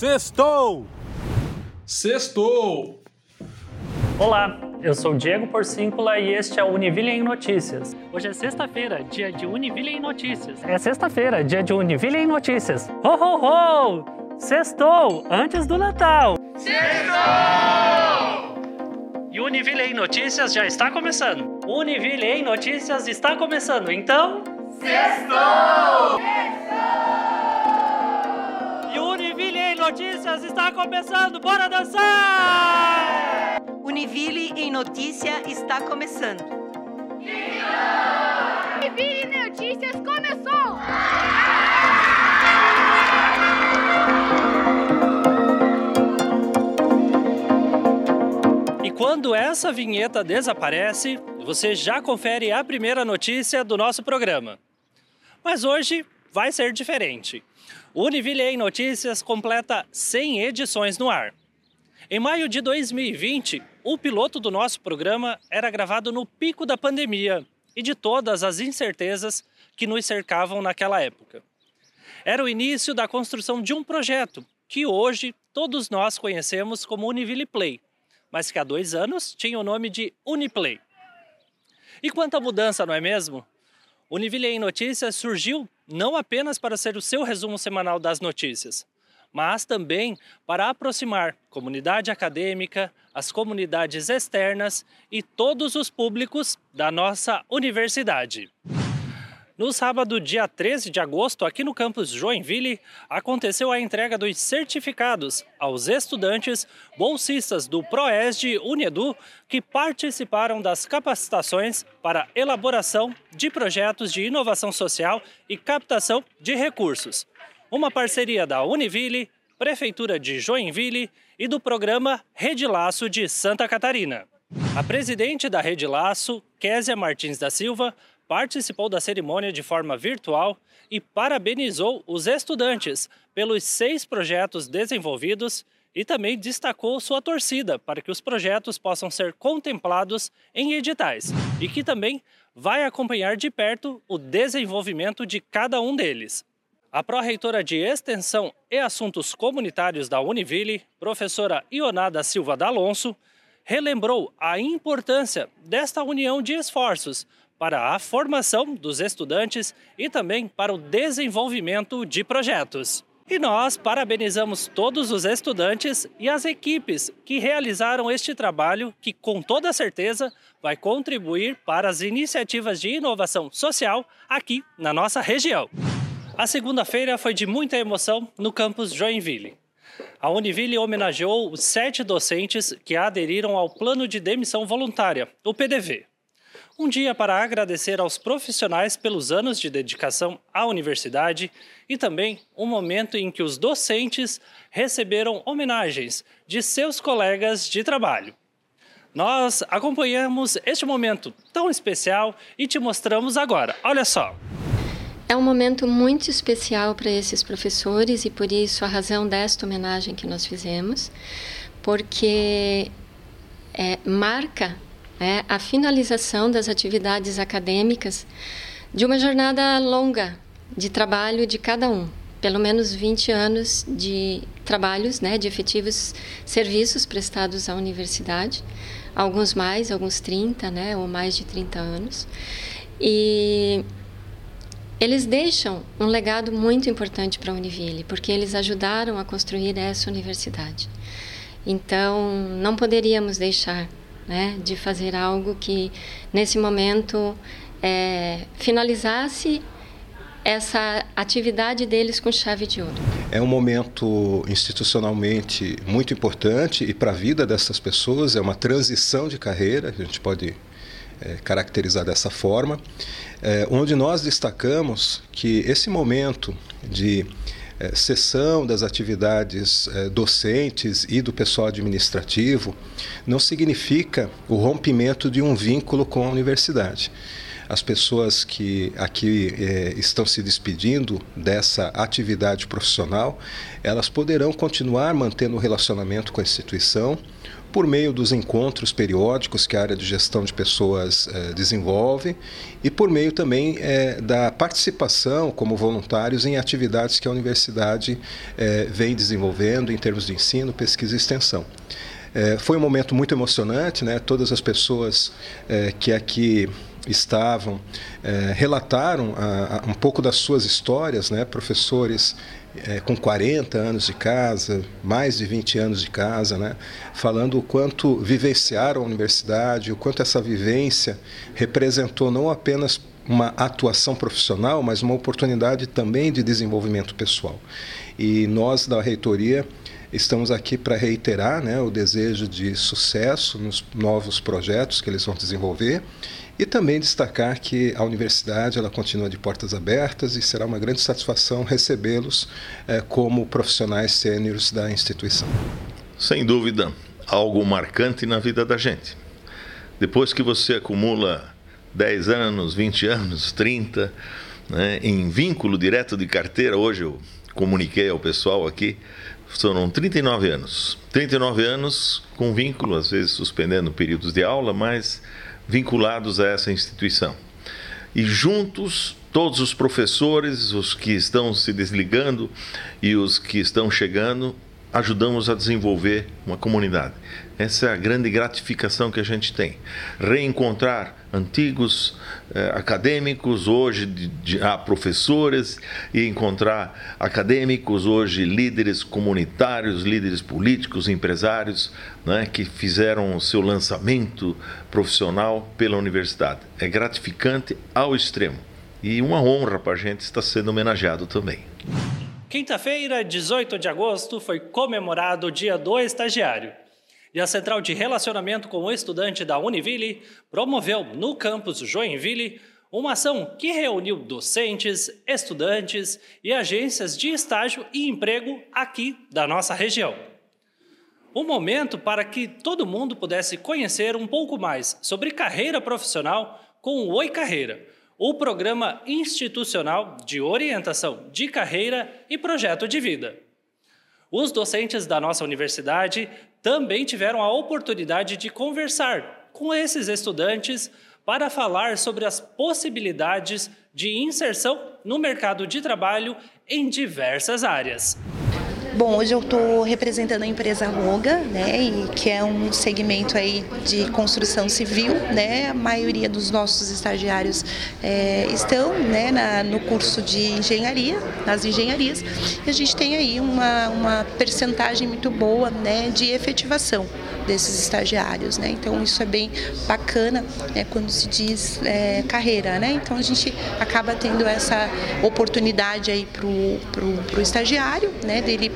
Sextou! Sextou! Olá, eu sou Diego Porcíncula e este é o Univille em Notícias. Hoje é sexta-feira, dia de Univille em Notícias. É sexta-feira, dia de Univille em Notícias. Ho, ho, ho! Sextou! Antes do Natal! Sextou! E Univille em Notícias já está começando. Univille em Notícias está começando, então... Sextou! Notícias está começando, bora dançar! Univille em Notícia está começando. Univille em Notícias começou! E quando essa vinheta desaparece, você já confere a primeira notícia do nosso programa. Mas hoje vai ser diferente. Univille em Notícias completa 100 edições no ar. Em maio de 2020, o piloto do nosso programa era gravado no pico da pandemia e de todas as incertezas que nos cercavam naquela época. Era o início da construção de um projeto que hoje todos nós conhecemos como Univille Play, mas que há dois anos tinha o nome de Uniplay. E quanta mudança, não é mesmo? Univille em Notícias surgiu não apenas para ser o seu resumo semanal das notícias, mas também para aproximar comunidade acadêmica, as comunidades externas e todos os públicos da nossa universidade. No sábado, dia 13 de agosto, aqui no campus Joinville, aconteceu a entrega dos certificados aos estudantes bolsistas do ProESD Unedu que participaram das capacitações para elaboração de projetos de inovação social e captação de recursos. Uma parceria da Univille, Prefeitura de Joinville e do programa Rede Laço de Santa Catarina. A presidente da Rede Laço, Késia Martins da Silva, participou da cerimônia de forma virtual e parabenizou os estudantes pelos seis projetos desenvolvidos e também destacou sua torcida para que os projetos possam ser contemplados em editais e que também vai acompanhar de perto o desenvolvimento de cada um deles. A pró-reitora de Extensão e Assuntos Comunitários da Univille, professora Ionada Silva D'Alonso, relembrou a importância desta união de esforços para a formação dos estudantes e também para o desenvolvimento de projetos. E nós parabenizamos todos os estudantes e as equipes que realizaram este trabalho, que com toda certeza vai contribuir para as iniciativas de inovação social aqui na nossa região. A segunda-feira foi de muita emoção no campus Joinville. A Univille homenageou os sete docentes que aderiram ao Plano de Demissão Voluntária, o PDV. Um dia para agradecer aos profissionais pelos anos de dedicação à universidade e também um momento em que os docentes receberam homenagens de seus colegas de trabalho. Nós acompanhamos este momento tão especial e te mostramos agora. Olha só. É um momento muito especial para esses professores e por isso a razão desta homenagem que nós fizemos, porque é, marca é, a finalização das atividades acadêmicas de uma jornada longa de trabalho de cada um. Pelo menos 20 anos de trabalhos, né, de efetivos serviços prestados à universidade, alguns mais, alguns 30, né, ou mais de 30 anos. E eles deixam um legado muito importante para a Univille, porque eles ajudaram a construir essa universidade. Então, não poderíamos deixar né, de fazer algo que nesse momento é, finalizasse essa atividade deles com chave de ouro. É um momento institucionalmente muito importante e para a vida dessas pessoas é uma transição de carreira, a gente pode é, caracterizar dessa forma, é, onde nós destacamos que esse momento de é, cessão das atividades é, docentes e do pessoal administrativo não significa o rompimento de um vínculo com a universidade. as pessoas que aqui é, estão se despedindo dessa atividade profissional, elas poderão continuar mantendo o relacionamento com a instituição por meio dos encontros periódicos que a área de gestão de pessoas eh, desenvolve e por meio também eh, da participação como voluntários em atividades que a universidade eh, vem desenvolvendo em termos de ensino, pesquisa e extensão. foi um momento muito emocionante, né? todas as pessoas que aqui estavam relataram a, a, um pouco das suas histórias, né? professores é, com 40 anos de casa, mais de 20 anos de casa, né? falando o quanto vivenciaram a universidade, o quanto essa vivência representou não apenas uma atuação profissional, mas uma oportunidade também de desenvolvimento pessoal. E nós da reitoria estamos aqui para reiterar né, o desejo de sucesso nos novos projetos que eles vão desenvolver e também destacar que a universidade ela continua de portas abertas e será uma grande satisfação recebê-los eh, como profissionais sêniores da instituição. Sem dúvida, algo marcante na vida da gente. Depois que você acumula 10 anos, 20 anos, 30, né, em vínculo direto de carteira, hoje eu comuniquei ao pessoal aqui, foram 39 anos. 39 anos com vínculo, às vezes suspendendo períodos de aula, mas vinculados a essa instituição. E juntos, todos os professores, os que estão se desligando e os que estão chegando, ajudamos a desenvolver uma comunidade. Essa é a grande gratificação que a gente tem. Reencontrar antigos eh, acadêmicos, hoje de, de, ah, professores, e encontrar acadêmicos, hoje líderes comunitários, líderes políticos, empresários, né, que fizeram o seu lançamento profissional pela universidade. É gratificante ao extremo. E uma honra para a gente estar sendo homenageado também. Quinta-feira, 18 de agosto, foi comemorado o Dia do Estagiário. E a Central de Relacionamento com o Estudante da Univille promoveu no campus Joinville uma ação que reuniu docentes, estudantes e agências de estágio e emprego aqui da nossa região. Um momento para que todo mundo pudesse conhecer um pouco mais sobre carreira profissional com o Oi Carreira, o programa institucional de orientação de carreira e projeto de vida. Os docentes da nossa universidade também tiveram a oportunidade de conversar com esses estudantes para falar sobre as possibilidades de inserção no mercado de trabalho em diversas áreas. Bom, hoje eu estou representando a empresa Roga, né, e que é um segmento aí de construção civil, né. A maioria dos nossos estagiários é, estão, né, na, no curso de engenharia, nas engenharias, e a gente tem aí uma, uma percentagem muito boa, né, de efetivação desses estagiários, né? Então isso é bem bacana, né? Quando se diz é, carreira, né? Então a gente acaba tendo essa oportunidade aí pro, pro estagiário, né? Dele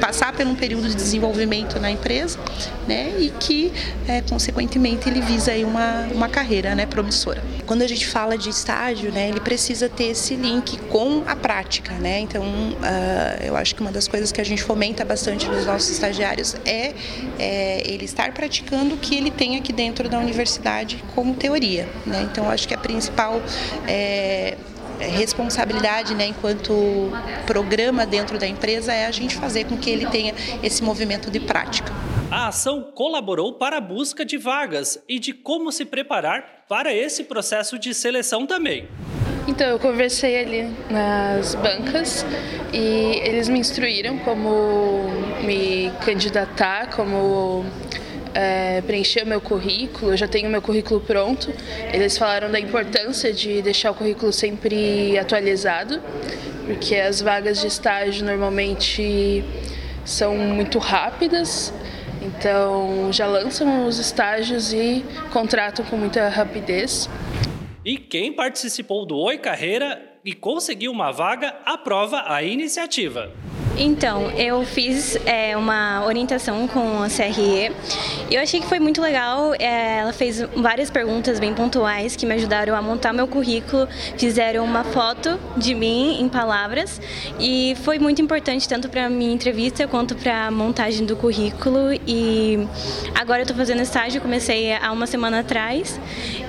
passar por um período de desenvolvimento na empresa, né, e que, é, consequentemente, ele visa aí uma, uma carreira, né, promissora. Quando a gente fala de estágio, né, ele precisa ter esse link com a prática, né, então uh, eu acho que uma das coisas que a gente fomenta bastante nos nossos estagiários é, é ele estar praticando o que ele tem aqui dentro da universidade como teoria, né, então eu acho que a principal é, responsabilidade, né, enquanto programa dentro da empresa, é a gente fazer com que ele tenha esse movimento de prática. A ação colaborou para a busca de vagas e de como se preparar para esse processo de seleção também. Então, eu conversei ali nas bancas e eles me instruíram como me candidatar, como é, preencher o meu currículo, eu já tenho meu currículo pronto. Eles falaram da importância de deixar o currículo sempre atualizado, porque as vagas de estágio normalmente são muito rápidas, então já lançam os estágios e contratam com muita rapidez. E quem participou do Oi Carreira e conseguiu uma vaga, aprova a iniciativa. Então, eu fiz é, uma orientação com a CRE e eu achei que foi muito legal. É, ela fez várias perguntas bem pontuais que me ajudaram a montar meu currículo, fizeram uma foto de mim em palavras e foi muito importante tanto para a minha entrevista quanto para a montagem do currículo. E agora eu estou fazendo estágio, comecei há uma semana atrás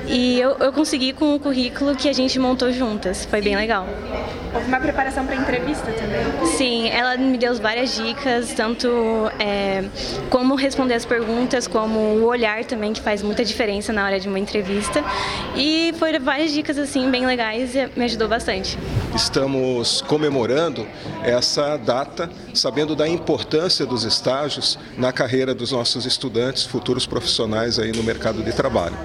E eu, eu consegui com o currículo que a gente montou juntas. Foi bem legal. Houve uma preparação para a entrevista também? Sim, ela me deu várias dicas, tanto é, como responder as perguntas, como o olhar também, que faz muita diferença na hora de uma entrevista. E foram várias dicas assim bem legais e me ajudou bastante. Estamos comemorando essa data, sabendo da importância dos estágios na carreira dos nossos estudantes, futuros profissionais aí no mercado de trabalho.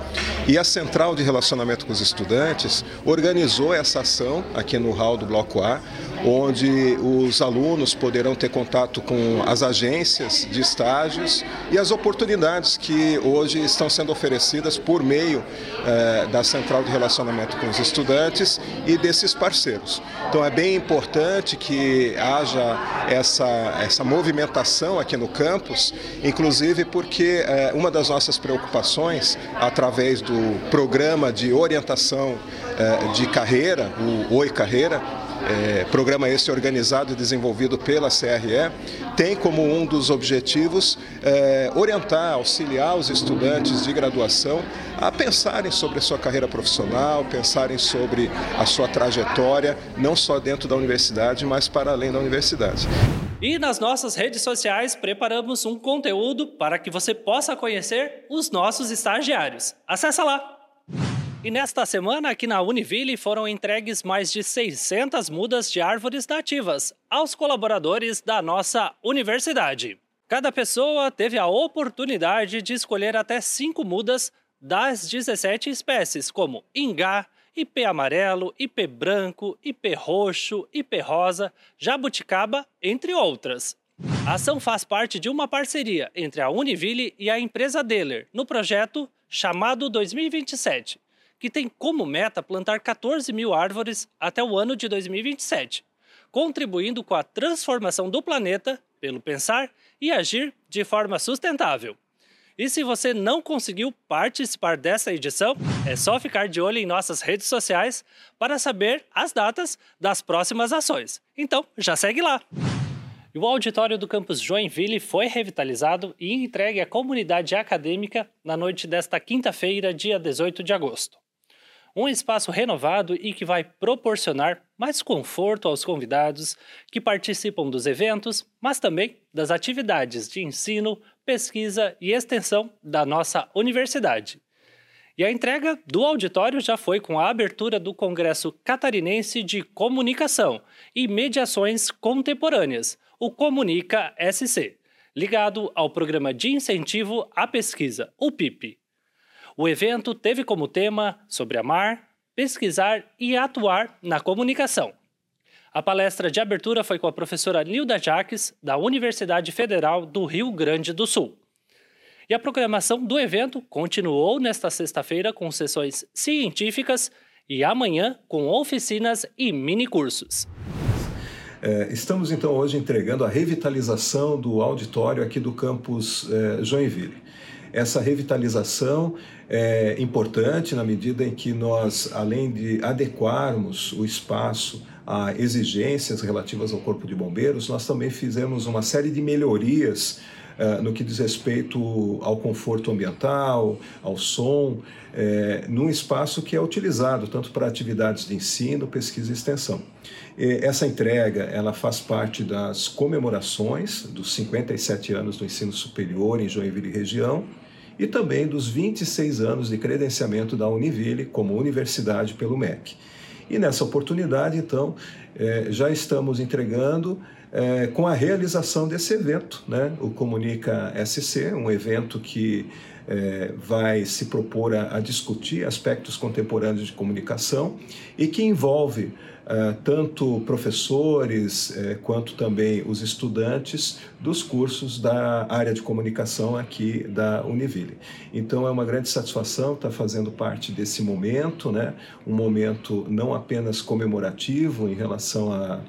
E a Central de Relacionamento com os Estudantes organizou essa ação aqui no hall do Bloco A, onde os alunos poderão ter contato com as agências de estágios e as oportunidades que hoje estão sendo oferecidas por meio eh, da Central de Relacionamento com os Estudantes e desses parceiros. Então é bem importante que haja essa, essa movimentação aqui no campus, inclusive porque eh, uma das nossas preocupações, através do programa de orientação eh, de carreira, o Oi Carreira, é, programa esse organizado e desenvolvido pela CRE, tem como um dos objetivos é, orientar, auxiliar os estudantes de graduação a pensarem sobre a sua carreira profissional, pensarem sobre a sua trajetória, não só dentro da universidade, mas para além da universidade. E nas nossas redes sociais preparamos um conteúdo para que você possa conhecer os nossos estagiários. Acesse lá! E nesta semana, aqui na Univille, foram entregues mais de 600 mudas de árvores nativas aos colaboradores da nossa universidade. Cada pessoa teve a oportunidade de escolher até cinco mudas das 17 espécies, como ingá, ipê amarelo, ipê branco, ipê roxo, ipê rosa, jabuticaba, entre outras. A ação faz parte de uma parceria entre a Univille e a empresa Deller no projeto chamado 2027 que tem como meta plantar 14 mil árvores até o ano de 2027, contribuindo com a transformação do planeta pelo pensar e agir de forma sustentável. E se você não conseguiu participar dessa edição, é só ficar de olho em nossas redes sociais para saber as datas das próximas ações. Então, já segue lá! O auditório do campus Joinville foi revitalizado e entregue à comunidade acadêmica na noite desta quinta-feira, dia 18 de agosto um espaço renovado e que vai proporcionar mais conforto aos convidados que participam dos eventos, mas também das atividades de ensino, pesquisa e extensão da nossa universidade. E a entrega do auditório já foi com a abertura do Congresso Catarinense de Comunicação e Mediações Contemporâneas, o Comunica SC, ligado ao Programa de Incentivo à Pesquisa, o PIP. O evento teve como tema sobre amar, pesquisar e atuar na comunicação. A palestra de abertura foi com a professora Nilda Jaques, da Universidade Federal do Rio Grande do Sul. E a programação do evento continuou nesta sexta-feira com sessões científicas e amanhã com oficinas e minicursos. É, estamos então hoje entregando a revitalização do auditório aqui do campus é, Joinville. Essa revitalização é importante na medida em que nós, além de adequarmos o espaço a exigências relativas ao Corpo de Bombeiros, nós também fizemos uma série de melhorias uh, no que diz respeito ao conforto ambiental, ao som, é, num espaço que é utilizado tanto para atividades de ensino, pesquisa e extensão. E essa entrega ela faz parte das comemorações dos 57 anos do ensino superior em Joinville região e também dos 26 anos de credenciamento da Univille como universidade pelo MEC. E nessa oportunidade, então, é, já estamos entregando é, com a realização desse evento, né? o Comunica SC, um evento que é, vai se propor a, a, discutir aspectos contemporâneos de comunicação e que envolve é, tanto professores é, quanto também os estudantes dos cursos da área de comunicação aqui da Univille. Então é uma grande satisfação estar fazendo parte desse momento, né? um momento não apenas comemorativo em relação a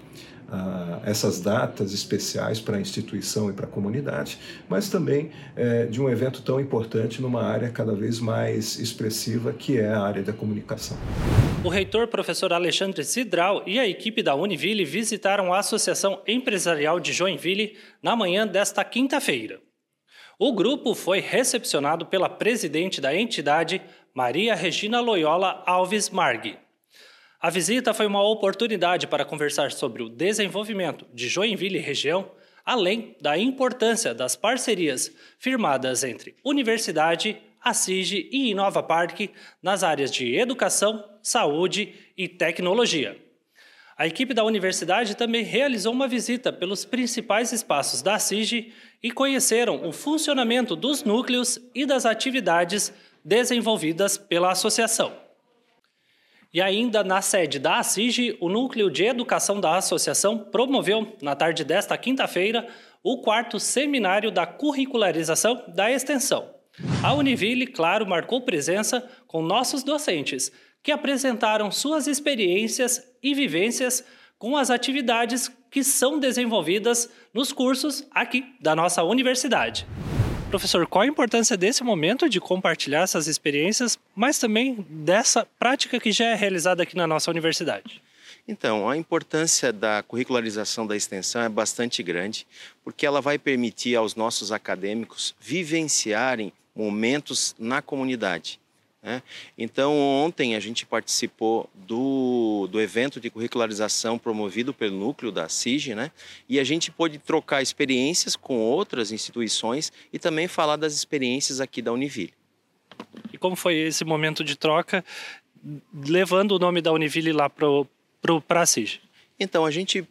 essas datas especiais para a instituição e para a comunidade, mas também é, de um evento tão importante numa área cada vez mais expressiva que é a área da comunicação. O reitor professor Alexandre Sidral e a equipe da Univille visitaram a Associação Empresarial de Joinville na manhã desta quinta-feira. O grupo foi recepcionado pela presidente da entidade, Maria Regina Loyola Alves Marg. A visita foi uma oportunidade para conversar sobre o desenvolvimento de Joinville e região, além da importância das parcerias firmadas entre universidade, Assige e Inova Parque nas áreas de educação, saúde e tecnologia. A equipe da universidade também realizou uma visita pelos principais espaços da Assige e conheceram o funcionamento dos núcleos e das atividades desenvolvidas pela associação. E ainda na sede da Assige, o Núcleo de Educação da Associação promoveu, na tarde desta quinta-feira, o quarto seminário da curricularização da extensão. A Univille, claro, marcou presença com nossos docentes, que apresentaram suas experiências e vivências com as atividades que são desenvolvidas nos cursos aqui da nossa universidade. Professor, qual a importância desse momento de compartilhar essas experiências, mas também dessa prática que já é realizada aqui na nossa universidade? Então, a importância da curricularização da extensão é bastante grande, porque ela vai permitir aos nossos acadêmicos vivenciarem momentos na comunidade. Né? Então, ontem a gente participou do, do evento de curricularização promovido pelo núcleo da CIG, né? e a gente pôde trocar experiências com outras instituições e também falar das experiências aqui da Univille. E como foi esse momento de troca, levando o nome da Univille lá para a CIG? Então, a gente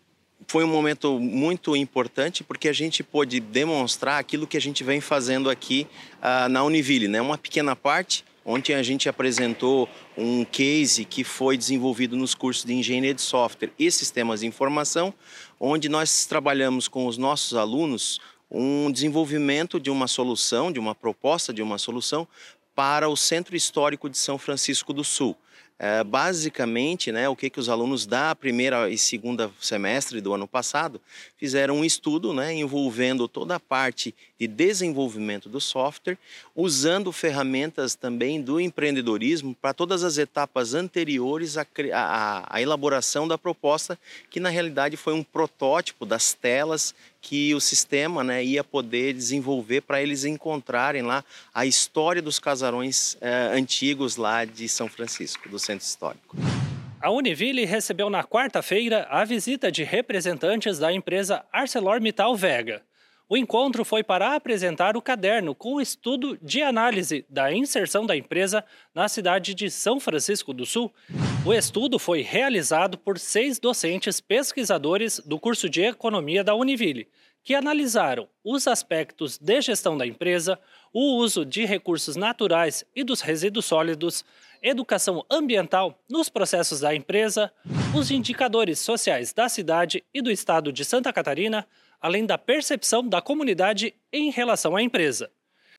foi um momento muito importante porque a gente pôde demonstrar aquilo que a gente vem fazendo aqui uh, na Univille, né? Uma pequena parte. Ontem a gente apresentou um case que foi desenvolvido nos cursos de engenharia de software e sistemas de informação, onde nós trabalhamos com os nossos alunos um desenvolvimento de uma solução, de uma proposta de uma solução para o Centro Histórico de São Francisco do Sul. É, basicamente, né, o que, que os alunos da primeira e segunda semestre do ano passado fizeram um estudo né, envolvendo toda a parte de desenvolvimento do software, usando ferramentas também do empreendedorismo para todas as etapas anteriores à, à, à elaboração da proposta, que na realidade foi um protótipo das telas que o sistema né, ia poder desenvolver para eles encontrarem lá a história dos casarões eh, antigos lá de São Francisco, do centro histórico. A Univille recebeu na quarta-feira a visita de representantes da empresa ArcelorMittal Vega. O encontro foi para apresentar o caderno com o estudo de análise da inserção da empresa na cidade de São Francisco do Sul. O estudo foi realizado por seis docentes pesquisadores do curso de Economia da Univille, que analisaram os aspectos de gestão da empresa, o uso de recursos naturais e dos resíduos sólidos, educação ambiental nos processos da empresa, os indicadores sociais da cidade e do estado de Santa Catarina, além da percepção da comunidade em relação à empresa.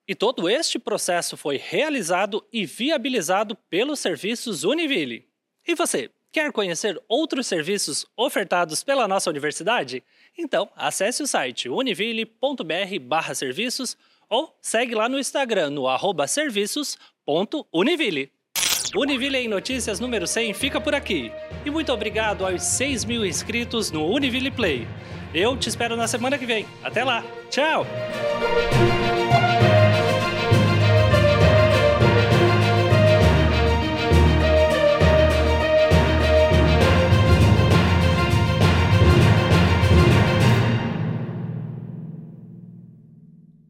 E todo este processo foi realizado e viabilizado pelos serviços Univille. E você, quer conhecer outros serviços ofertados pela nossa universidade? Então, acesse o site univille.br/serviços ou segue lá no Instagram no serviços.univille. Univille em Notícias número 100 fica por aqui. E muito obrigado aos 6 mil inscritos no Univille Play. Eu te espero na semana que vem. Até lá. Tchau!